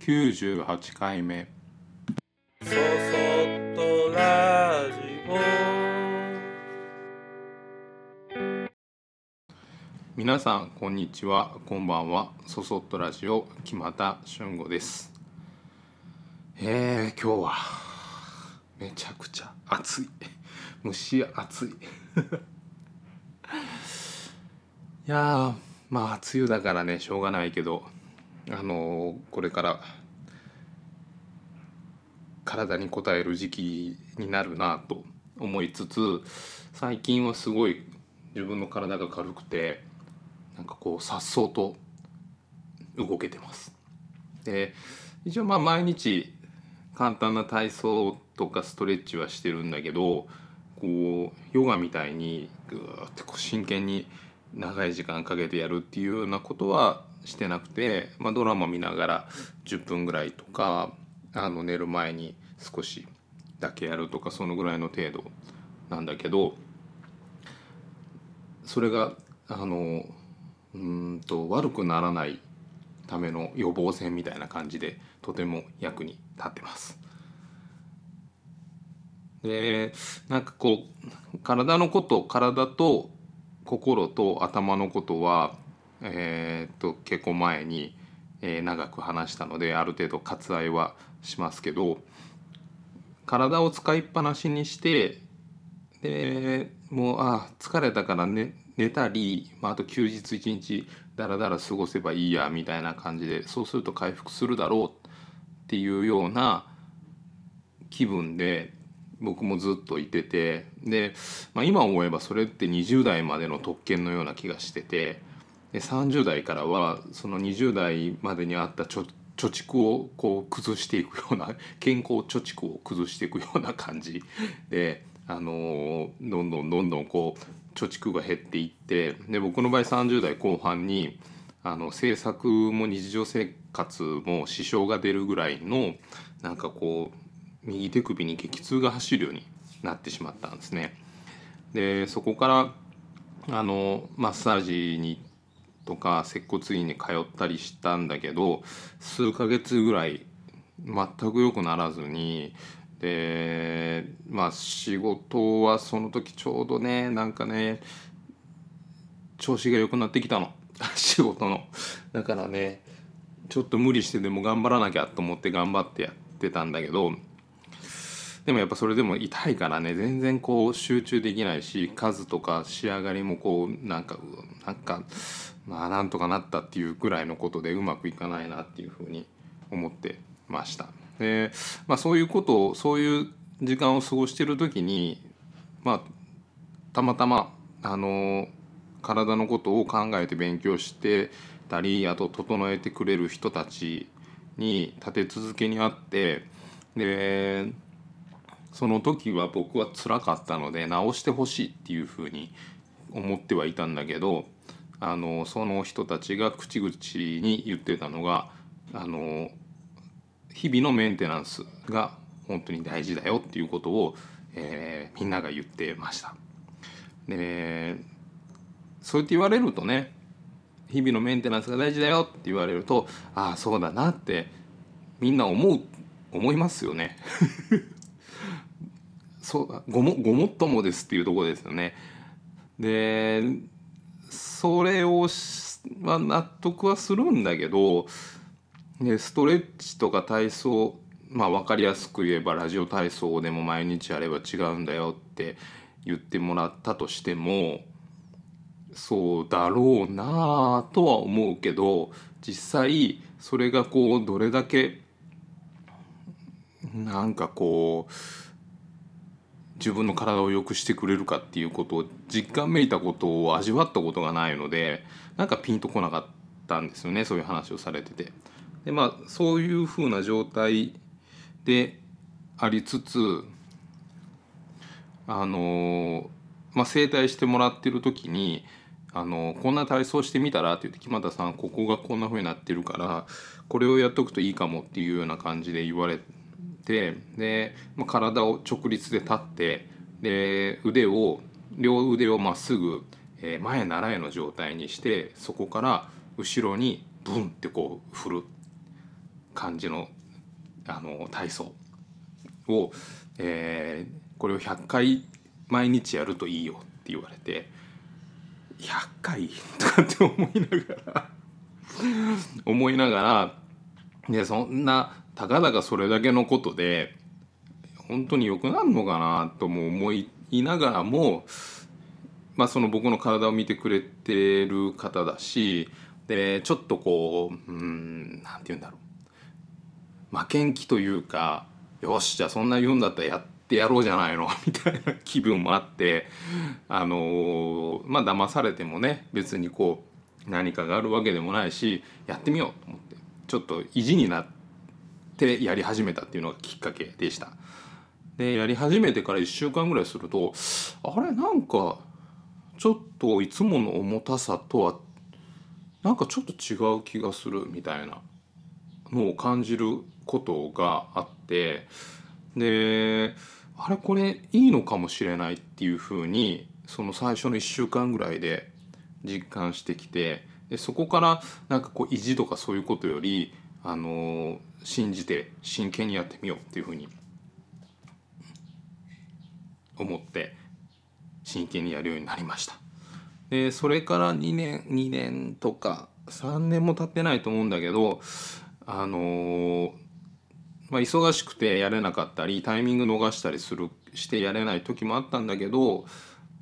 98回目。そそっとラジ皆さんこんにちはこんばんは。そそっとラジオ木又俊吾です。えー、今日はめちゃくちゃ暑い。蒸し暑い。いやーまあ梅雨だからねしょうがないけど。あのこれから体に応える時期になるなと思いつつ最近はすごい自分の体が軽くてなんかこう颯爽と動けてます。で一応まあ毎日簡単な体操とかストレッチはしてるんだけどこうヨガみたいにぐーってこう真剣に長い時間かけてやるっていうようなことはしてなくて、まあ、ドラマ見ながら10分ぐらいとかあの寝る前に少しだけやるとかそのぐらいの程度なんだけどそれがあのうんと悪くならないための予防線みたいな感じでとても役に立ってます。でなんかこう体のこと体と心と頭のことはえーっと結構前に、えー長く話したのである程度割愛はしますけど体を使いっぱなしにしてでもうあ疲れたから寝寝たり、まあ、あと休日一日だらだら過ごせばいいやみたいな感じでそうすると回復するだろうっていうような気分で僕もずっといててで、まあ、今思えばそれって20代までの特権のような気がしててで30代からはその20代までにあった貯蓄をこう崩していくような 健康貯蓄を崩していくような感じで、あのーどんどんどんどんこう貯蓄が減っていってで僕の場合30代後半にあの制作も日常生活も支障が出るぐらいのなんかこう右手首に激痛が走るようになってしまったんですね。でそこからあのマッサージに行とか接骨院に通ったりしたんだけど数ヶ月ぐらい全く良くならずにでまあ仕事はその時ちょうどねなんかね調子が良くなってきたの。仕事の。だからねちょっと無理してでも頑張らなきゃと思って頑張ってやってたんだけどでもやっぱそれでも痛いからね全然こう集中できないし数とか仕上がりもこうなんかなんかまあなんとかなったっていうぐらいのことでうまくいかないなっていうふうに思ってました。でまあそういうことをそういう時間を過ごしてる時にまあたまたまあの体のことを考えて勉強してたりあと整えてくれる人たちに立て続けにあってでその時は僕は辛かったので直してほしいっていうふうに思ってはいたんだけどあのその人たちが口々に言ってたのがあの日々のメンテナンスが本当に大事だよっていうことを、えーみんなが言ってました。でそうやって言われるとね日々のメンテナンスが大事だよって言われるとああそうだなってみんな思う思いますよね。そうごもごもっともですっていうところですよね。でそれをは納得はするんだけどでストレッチとか体操まあ分かりやすく言えばラジオ体操でも毎日やれば違うんだよって言ってもらったとしてもそうだろうなぁとは思うけど実際それがこうどれだけなんかこう自分の体を良くしてくれるかっていうことを実感めいたことを味わったことがないのでなんかピンとこなかったんですよねそういう話をされてて。でまあそういうふうな状態でありつつあのまあ整体してもらってる時にあのこんな体操してみたらって言って木俣さんここがこんな風になってるからこれをやっとくといいかもっていうような感じで言われてで、まあ、体を直立で立ってで腕を両腕をまっすぐ、えー前習えの状態にしてそこから後ろにブンってこう振る感じのあの体操を、えーこれを100回毎日やるといいよって言われて100回とかって思いながら思いながらでそんなたかだかそれだけのことで本当に良くなるのかなとも思いながらも、まあ、その僕の体を見てくれてる方だしでちょっとこううんなんて言うんだろう。負けん気というかよしじゃあそんな言うんだったらやってやろうじゃないの みたいな気分もあってあのまあ騙されてもね別にこう何かがあるわけでもないしやってみようと思ってちょっと意地になってやり始めたっていうのがきっかけでした。でやり始めてから1週間ぐらいするとあれなんかちょっといつもの重たさとはなんかちょっと違う気がするみたいなのを感じることがあってであれこれいいのかもしれないっていうふうにその最初の1週間ぐらいで実感してきてでそこからなんかこう意地とかそういうことよりあの信じて真剣にやってみようっていうふうに思って真剣にやるようになりました。でそれから2年2年とか3年も経ってないと思うんだけどあのまあ、忙しくてやれなかったりタイミング逃したりするしてやれない時もあったんだけど、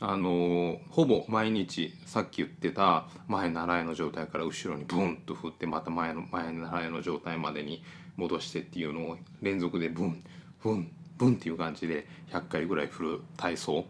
あのほぼ毎日さっき言ってた前習いの状態から後ろにブンと振ってまた前の前習いの状態までに戻してっていうのを連続でブンブンブンっていう感じで100回ぐらい振る体操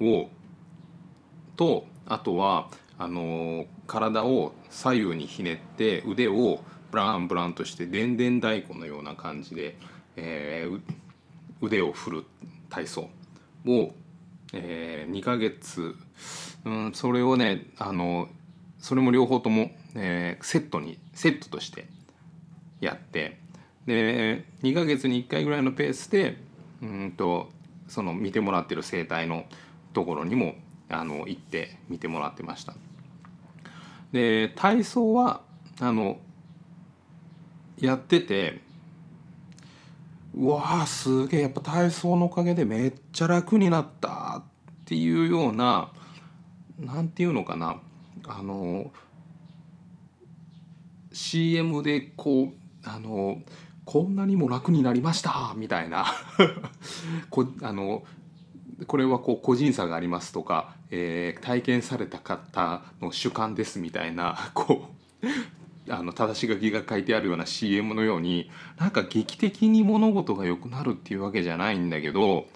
をとあとはあの体を左右にひねって腕をブランブランとしてでんでん太鼓のような感じで、えー腕を振る体操を、え2ヶ月、うん、それをねあのそれも両方とも、えーセットにセットとしてやってで2ヶ月に1回ぐらいのペースでうんとその見てもらってる整体のところにもあの行って見てもらってました。で体操はあのやっててうわーすげえやっぱ体操のおかげでめっちゃ楽になったっていうようななんていうのかな。あの CM でこうあのこんなにも楽になりましたみたいな。こあのこれはこう個人差がありますとか、えー体験された方の主観ですみたいなこうあの正し書きが書いてあるような CM のようになんか劇的に物事が良くなるっていうわけじゃないんだけど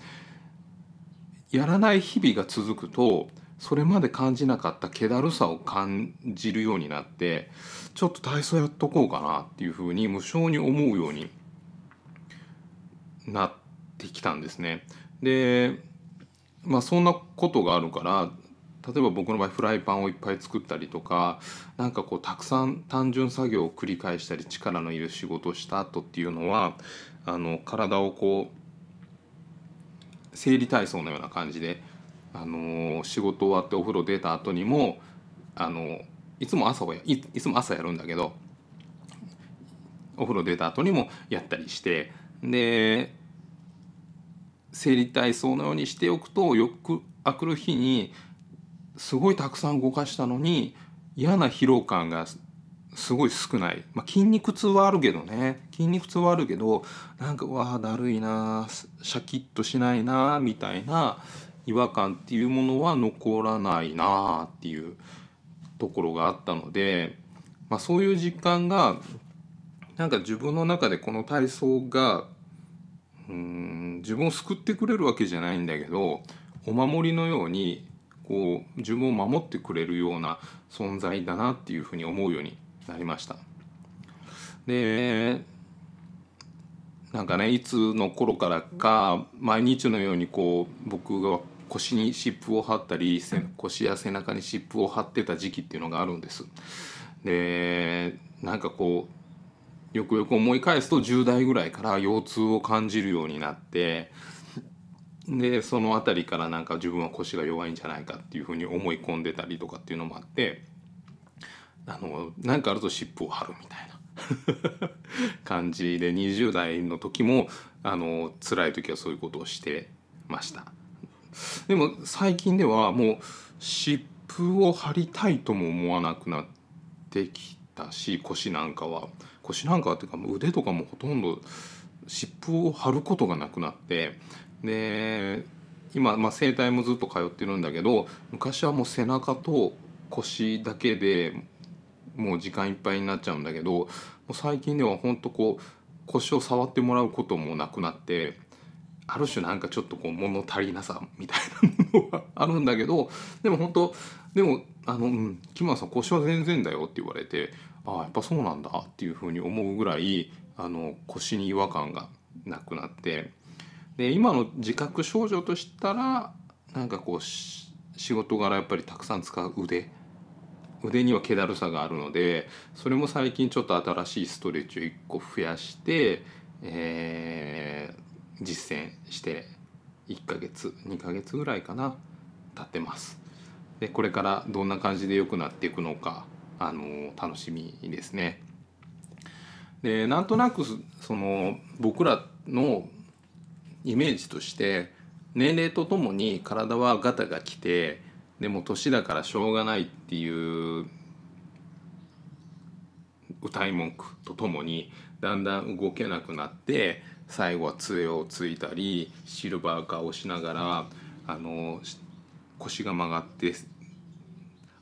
やらない日々が続くとそれまで感じなかった気だるさを感じるようになってちょっと体操やっとこうかなっていうふうに無性に思うようになってきたんですね。でまあそんなことがあるから例えば僕の場合フライパンをいっぱい作ったりとかなんかこうたくさん単純作業を繰り返したり力のいる仕事をした後っていうのはあの体をこう生理体操のような感じで、あの仕事終わってお風呂出た後にも、あのいつも朝はいいつも朝やるんだけどお風呂出た後にもやったりしてで生理体操のようにしておくとよくあくる日にすごいたくさん動かしたのに嫌な疲労感がすごい少ない、まあ、筋肉痛はあるけどね。筋肉痛はあるけどなんかわあだるいなシャキッとしないなみたいな違和感っていうものは残らないなっていうところがあったので、まあ、そういう実感がなんか自分の中でこの体操がうん自分を救ってくれるわけじゃないんだけどお守りのようにこう自分を守ってくれるような存在だなっていうふうに思うようになりました。でなんかねいつの頃からか毎日のようにこう僕が腰に湿布を貼ったりせ腰や背中に湿布を貼ってた時期っていうのがあるんです。でなんかこうよくよく思い返すと10代ぐらいから腰痛を感じるようになってでその辺りからなんか自分は腰が弱いんじゃないかっていうふうに思い込んでたりとかっていうのもあってあのなんかあると湿布を貼るみたいな 感じで20代の時もあの辛い時はそういうことをしてました。でも最近ではもう湿布を貼りたいとも思わなくなってきたし腰なんかは。腰なんかはっていうか腕とかもほとんど湿布を貼ることがなくなってで今、まあ、整体もずっと通ってるんだけど昔はもう背中と腰だけでもう時間いっぱいになっちゃうんだけどもう最近ではほんとこう腰を触ってもらうこともなくなってある種なんかちょっとこう物足りなさみたいなものがあるんだけどでも本当でも「あのうん木村さん腰は全然だよ」って言われてああやっぱそうなんだっていうふうに思うぐらいあの腰に違和感がなくなってで今の自覚症状としたらなんかこう仕事柄やっぱりたくさん使う腕。腕には気だるさがあるのでそれも最近ちょっと新しいストレッチを1個増やして、えー、実践して1ヶ月2ヶ月ぐらいかな経ってます。でこれからどんな感じで良くなっていくのかあの楽しみですね。でなんとなくその僕らのイメージとして年齢とともに体はガタが来てでも年だからしょうがないっていう歌い文句とともにだんだん動けなくなって最後は杖をついたりシルバーカーをしながらあの腰が曲がって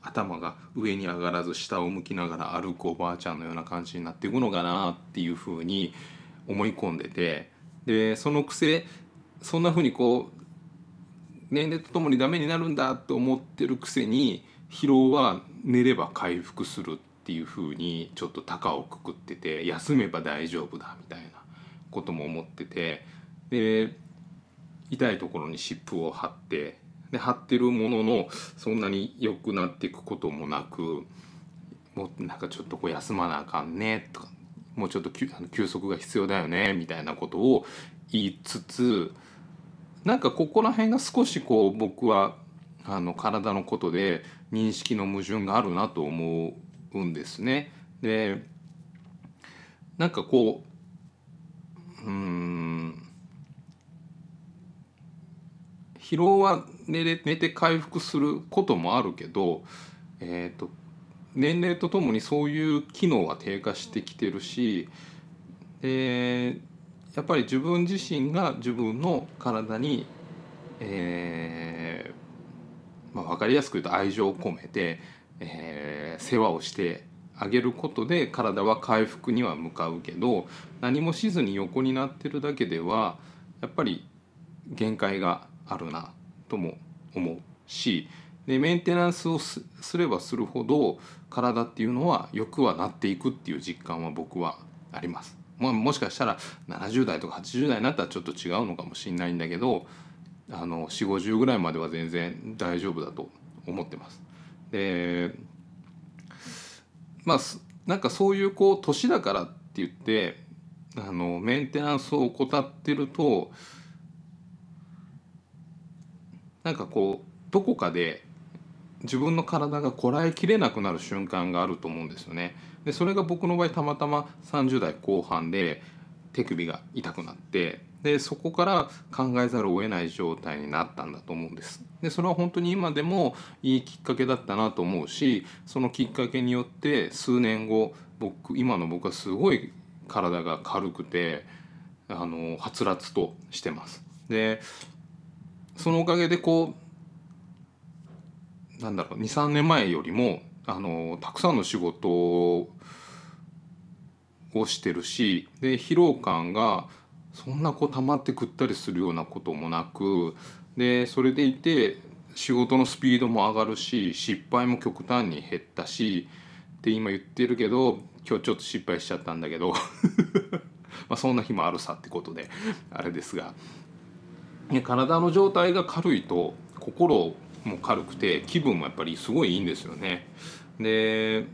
頭が上に上がらず下を向きながら歩くおばあちゃんのような感じになっていくのかなっていうふうに思い込んでてでその癖そんなふうにこう年齢とともにダメになるんだと思ってるくせに疲労は寝れば回復するっていうふうにちょっと高をくくってて休めば大丈夫だみたいなことも思っててで痛いところに湿布を貼ってで貼ってるもののそんなに良くなっていくこともなくもうなんかちょっとこう休まなあかんねとかもうちょっと休息が必要だよねみたいなことを言いつつなんかここら辺が少しこう僕はあの体のことで認識の矛盾があるなと思うんですね。でなんかこううん疲労は寝れ寝て回復することもあるけど、えーと、年齢とともにそういう機能は低下してきてるし、えー、やっぱり自分自身が自分の体に、えーまあ、分かりやすく言うと愛情を込めて、えー、世話をしてあげることで体は回復には向かうけど何もしずに横になってるだけではやっぱり限界があるなとも思うしでメンテナンスをすればするほど体っていうのは良くはなっていくっていう実感は僕はあります。まあ、もしかしたら70代とか80代になったらちょっと違うのかもしれないんだけどあの4 5 0ぐらいまでは全然大丈夫だと思ってます。でまあなんかそういうこう年だからって言ってあのメンテナンスを怠ってるとなんかこうどこかで自分の体がこらえきれなくなる瞬間があると思うんですよね。でそれが僕の場合たまたま30代後半で手首が痛くなってでそこから考えざるを得ない状態になったんだと思うんですでそれは本当に今でもいいきっかけだったなと思うしそのきっかけによって数年後僕今の僕はすごい体が軽くてあのはつらつとしてますでそのおかげでこうなんだろう23年前よりもあのたくさんの仕事をしてるしで疲労感がそんなこう溜まってくったりするようなこともなくでそれでいて仕事のスピードも上がるし失敗も極端に減ったしって今言ってるけど今日ちょっと失敗しちゃったんだけど まあそんな日もあるさってことであれですが。体の状態が軽いと心も軽くて気分もやっぱりすごいいいんですよね。で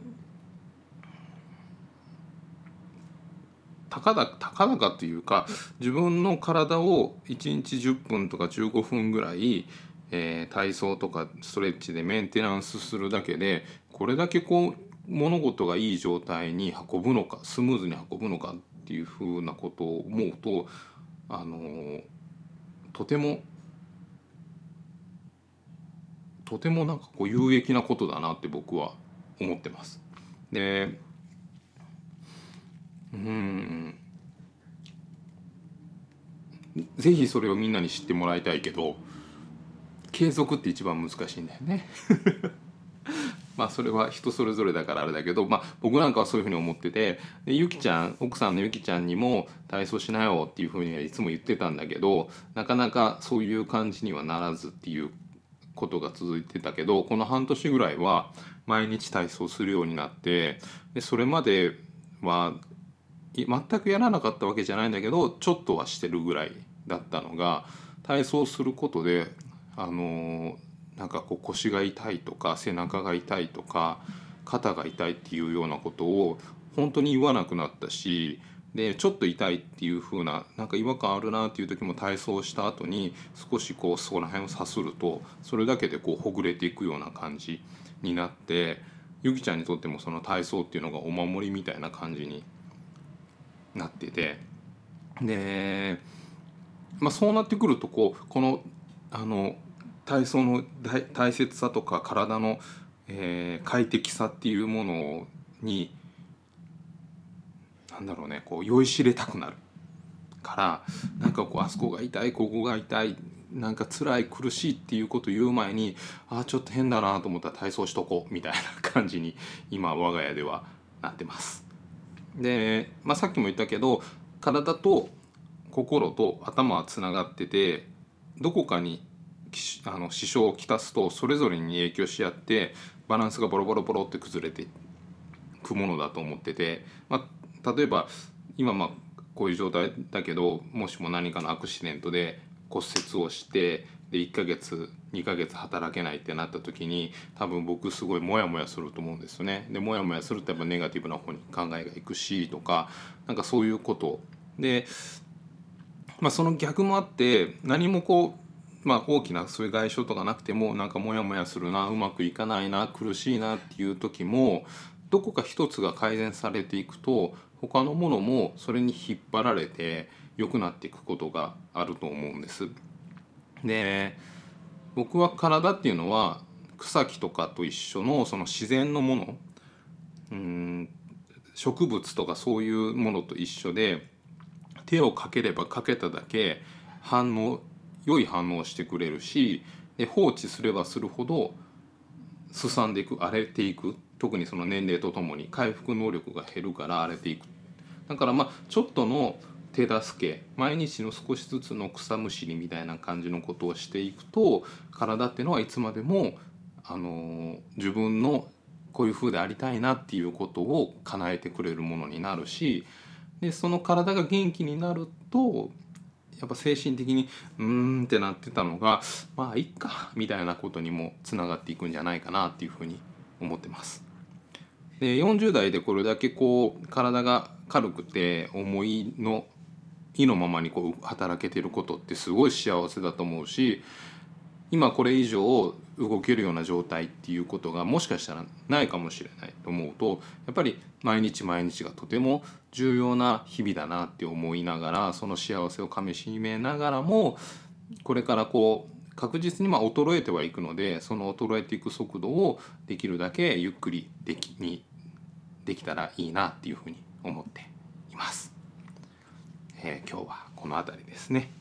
たかだたかだかっていうか自分の体を1日10分とか15分ぐらい、えー、体操とかストレッチでメンテナンスするだけでこれだけこう物事がいい状態に運ぶのかスムーズに運ぶのかっていうふうなことを思うとあのとてもとてもなんかこう有益なことだなって僕は思ってます。でうんぜひそれをみんなに知ってもらいたいけど継続って一番難しいんだよね まあそれは人それぞれだからあれだけど、まあ、僕なんかはそういうふうに思っててでゆきちゃん奥さんのゆきちゃんにも体操しなよっていうふうにはいつも言ってたんだけどなかなかそういう感じにはならずっていうことが続いてたけどこの半年ぐらいは毎日体操するようになってでそれまでは全くやらなかったわけじゃないんだけどちょっとはしてるぐらいだったのが体操することであのなんかこう腰が痛いとか背中が痛いとか肩が痛いっていうようなことを本当に言わなくなったしでちょっと痛いっていう風ななんか違和感あるなっていう時も体操した後に少しこうそこら辺をさするとそれだけでこうほぐれていくような感じになってゆきちゃんにとってもその体操っていうのがお守りみたいな感じになっててで、まあ、そうなってくるとこうこのあの体操の大切さとか体の、えー、快適さっていうものになんだろうねこう酔いしれたくなるからなんかこうあそこが痛いここが痛いなんか辛い苦しいっていうこと言う前にああちょっと変だなと思ったら体操しとこうみたいな感じに今我が家ではなってます。で、まあ、さっきも言ったけど体と心と頭はつながっててどこかにあの支障をきたすとそれぞれに影響し合ってバランスがボロボロボロって崩れていくものだと思ってて、まあ、例えば今まあこういう状態だけどもしも何かのアクシデントで骨折をしてで1ヶ月2ヶ月働けないってなった時に多分僕すごいモヤモヤすると思うんですよね。でモヤモヤするとやっぱネガティブな方に考えがいくしとかなんかそういうことで、まあ、その逆もあって何もこう、まあ、大きなそういう外傷とかなくてもなんかモヤモヤするなうまくいかないな苦しいなっていう時もどこか一つが改善されていくと他のものもそれに引っ張られて良くなっていくことがあると思うんです。で僕は体っていうのは草木とかと一緒のその自然のものうん植物とかそういうものと一緒で手をかければかけただけ反応良い反応してくれるしで放置すればするほどすさんでいく荒れていく特にその年齢とともに回復能力が減るから荒れていくだからまあちょっとの手助け毎日の少しずつの草むしりみたいな感じのことをしていくと体っていうのはいつまでもあの自分のこういう風でありたいなっていうことを叶えてくれるものになるしでその体が元気になるとやっぱ精神的にうーんってなってたのがまあいっかみたいなことにもつながっていくんじゃないかなっていうふうに思ってます。で40代でこれだけこう体が軽くて思いの意のままにこう働けてることってすごい幸せだと思うし今これ以上動けるような状態っていうことがもしかしたらないかもしれないと思うとやっぱり毎日毎日がとても重要な日々だなって思いながらその幸せをかみしめながらもこれからこう確実にま衰えてはいくのでその衰えていく速度をできるだけゆっくりできにできたらいいなっていうふうに思っています。えー、今日はこの辺りですね。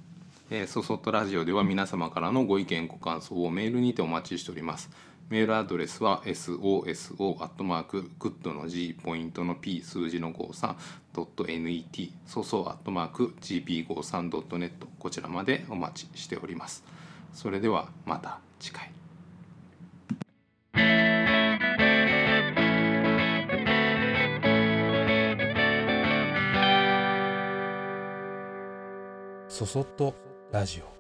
えー、そそっとラジオでは皆様からのご意見ご感想をメールにてお待ちしております。メールアドレスは soso アットマークグッドの G ポイントの P 数字の 53.net そそアットマーク gp53.net こちらまでお待ちしております。それではまた次回。そそっとラジオ。